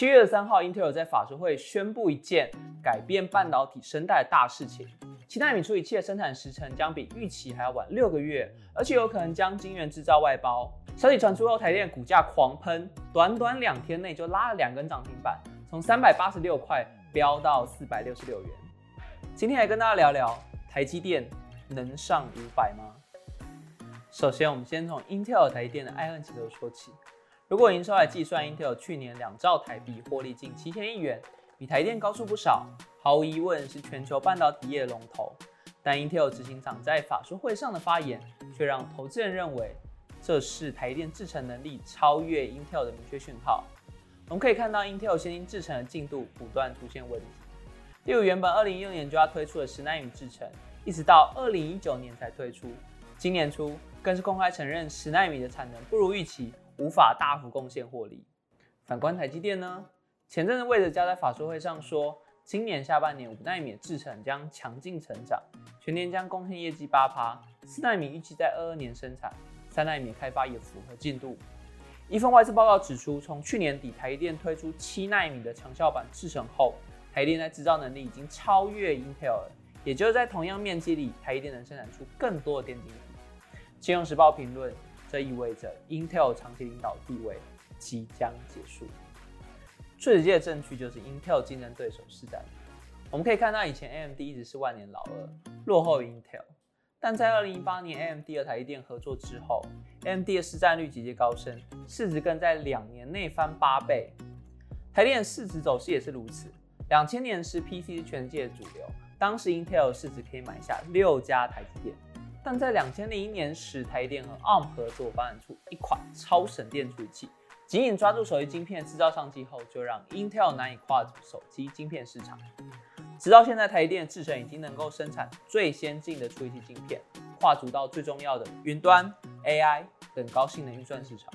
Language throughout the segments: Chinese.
七月三号，Intel 在法说会宣布一件改变半导体生态的大事情：七纳米处理器的生产时程将比预期还要晚六个月，而且有可能将晶圆制造外包。消息传出后，台电股价狂喷，短短两天内就拉了两根涨停板，从三百八十六块飙到四百六十六元。今天来跟大家聊聊台积电能上五百吗？首先，我们先从 Intel 台积电的爱恨情仇说起。如果营收来计算，Intel 去年两兆台币获利近七千亿元，比台电高出不少，毫无疑问是全球半导体业龙头。但 Intel 执行长在法说会上的发言，却让投资人认为。这是台电制程能力超越 Intel 的明确讯号。我们可以看到 Intel 先进制程的进度不断出现问题，例如原本2016年就要推出的十纳米制程，一直到2019年才推出。今年初更是公开承认十纳米的产能不如预期，无法大幅贡献获利。反观台积电呢？前阵子魏哲家在法说会上说，今年下半年五纳米的制程将强劲成长，全年将贡献业绩八趴，四纳米预计在二二年生产。三纳米开发也符合进度。一份外资报告指出，从去年底台电推出七纳米的长效版制程后，台电在制造能力已经超越 Intel。也就是在同样面积里，台电能生产出更多的电晶体。金融时报评论，这意味着 Intel 长期领导地位即将结束。最直接的证据就是 Intel 竞争对手市占率。我们可以看到，以前 AMD 一直是万年老二，落后于 Intel。但在二零一八年 AMD 和台积电合作之后，AMD 的市占率节节高升，市值更在两年内翻八倍。台电市值走势也是如此。两千年时 PC 是全世界的主流，当时 Intel 市值可以买下六家台积电。但在两千零一年时，台电和 ARM 合作发展出一款超省电处理器，紧紧抓住手机晶片制造商机后，就让 Intel 难以跨足手机晶片市场。直到现在，台积电制程已经能够生产最先进的处理器晶片，跨足到最重要的云端、AI 等高性能运算市场。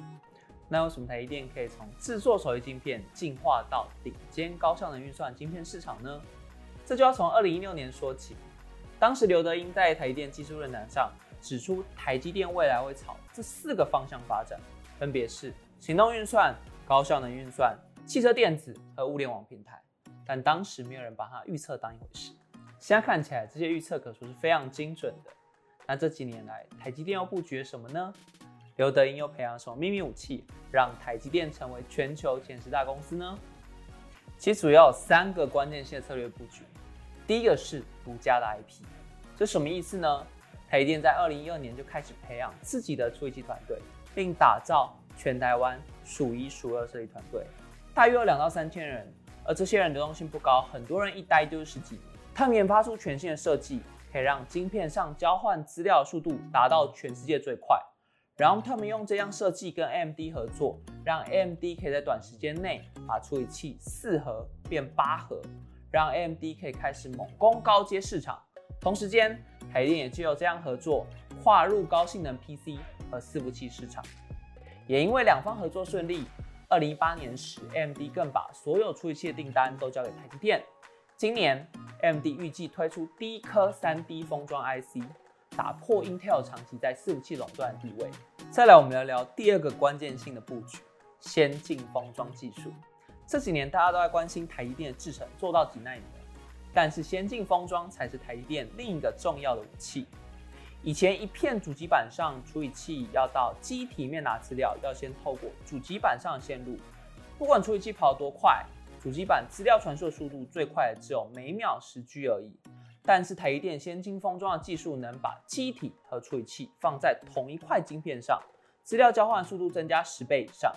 那为什么台积电可以从制作手机晶片进化到顶尖高效能运算晶片市场呢？这就要从二零一六年说起。当时刘德英在台积电技术论坛上指出，台积电未来会朝这四个方向发展，分别是行动运算、高效能运算、汽车电子和物联网平台。但当时没有人把它预测当一回事。现在看起来，这些预测可说是非常精准的。那这几年来，台积电又布局什么呢？刘德英又培养什么秘密武器，让台积电成为全球前十大公司呢？其主要有三个关键性策略布局。第一个是独家的 IP，这什么意思呢？台积电在二零一二年就开始培养自己的处理器团队，并打造全台湾数一数二设计团队，大约有两到三千人。而这些人流动性不高，很多人一待就是十几年。他们研发出全新的设计，可以让晶片上交换资料速度达到全世界最快。然后他们用这样设计跟 AMD 合作，让 AMD 可以在短时间内把处理器四核变八核，让 AMD 可以开始猛攻高阶市场。同时间，台电也就有这样合作，跨入高性能 PC 和伺服器市场。也因为两方合作顺利。二零一八年时，AMD 更把所有处理器的订单都交给台积电。今年，AMD 预计推出第一颗 3D 封装 IC，打破 Intel 长期在伺服器垄断的地位。再来，我们聊聊第二个关键性的布局——先进封装技术。这几年大家都在关心台积电的制程做到几纳米但是先进封装才是台积电另一个重要的武器。以前一片主机板上处理器要到机体面拿资料，要先透过主机板上的线路。不管处理器跑得多快，主机板资料传输的速度最快只有每秒十 G 而已。但是台积电先进封装的技术能把机体和处理器放在同一块晶片上，资料交换速度增加十倍以上。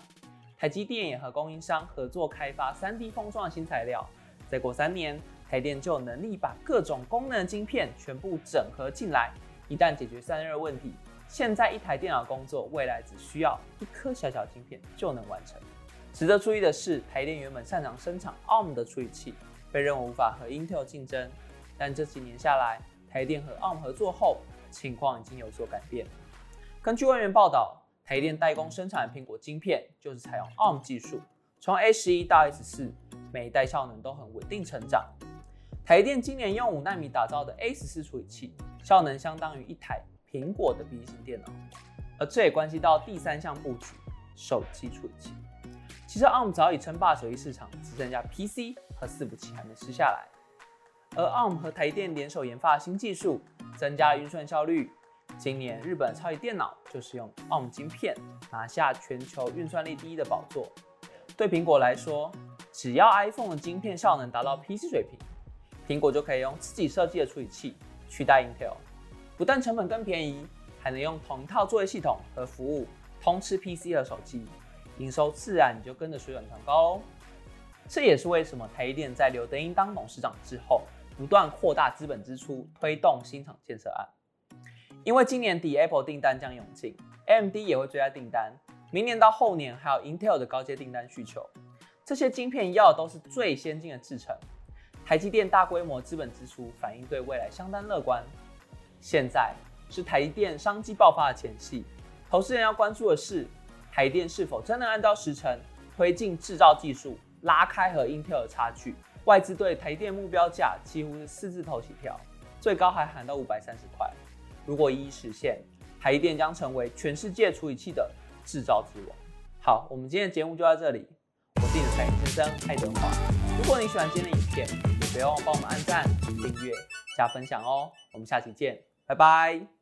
台积电也和供应商合作开发 3D 封装的新材料。再过三年，台电就有能力把各种功能的晶片全部整合进来。一旦解决散热问题，现在一台电脑工作，未来只需要一颗小小晶片就能完成。值得注意的是，台电原本擅长生产 ARM 的处理器，被认为无法和 Intel 竞争。但这几年下来，台电和 ARM 合作后，情况已经有所改变。根据外媒报道，台电代工生产的苹果晶片就是采用 ARM 技术，从 A 十一到 S 四，每一代效能都很稳定成长。台电今年用五纳米打造的 A 十四处理器。效能相当于一台苹果的笔记型电脑，而这也关系到第三项布局——手机处理器。其实 ARM 早已称霸手机市场，只剩下 PC 和伺服器还没吃下来。而 ARM 和台电联手研发新技术，增加运算效率。今年日本超级电脑就是用 ARM 晶片拿下全球运算力第一的宝座。对苹果来说，只要 iPhone 的晶片效能达到 PC 水平，苹果就可以用自己设计的处理器取代 Intel，不但成本更便宜，还能用同一套作业系统和服务通吃 PC 和手机，营收自然就跟着水涨船高哦。这也是为什么台积电在刘德英当董事长之后。不断扩大资本支出，推动新厂建设案。因为今年底 Apple 订单将涌进，AMD 也会追加订单。明年到后年还有 Intel 的高阶订单需求。这些晶片要的都是最先进的制程。台积电大规模资本支出，反映对未来相当乐观。现在是台积电商机爆发的前夕，投资人要关注的是，台电是否真能按照时程推进制造技术，拉开和 Intel 的差距。外资对台电目标价几乎是四字头起跳，最高还喊到五百三十块。如果一一实现，台积电将成为全世界处理器的制造之王。好，我们今天的节目就到这里。我是你的财经先生爱德华。如果你喜欢今天的影片，也别忘帮我们按赞、订阅、加分享哦。我们下期见，拜拜。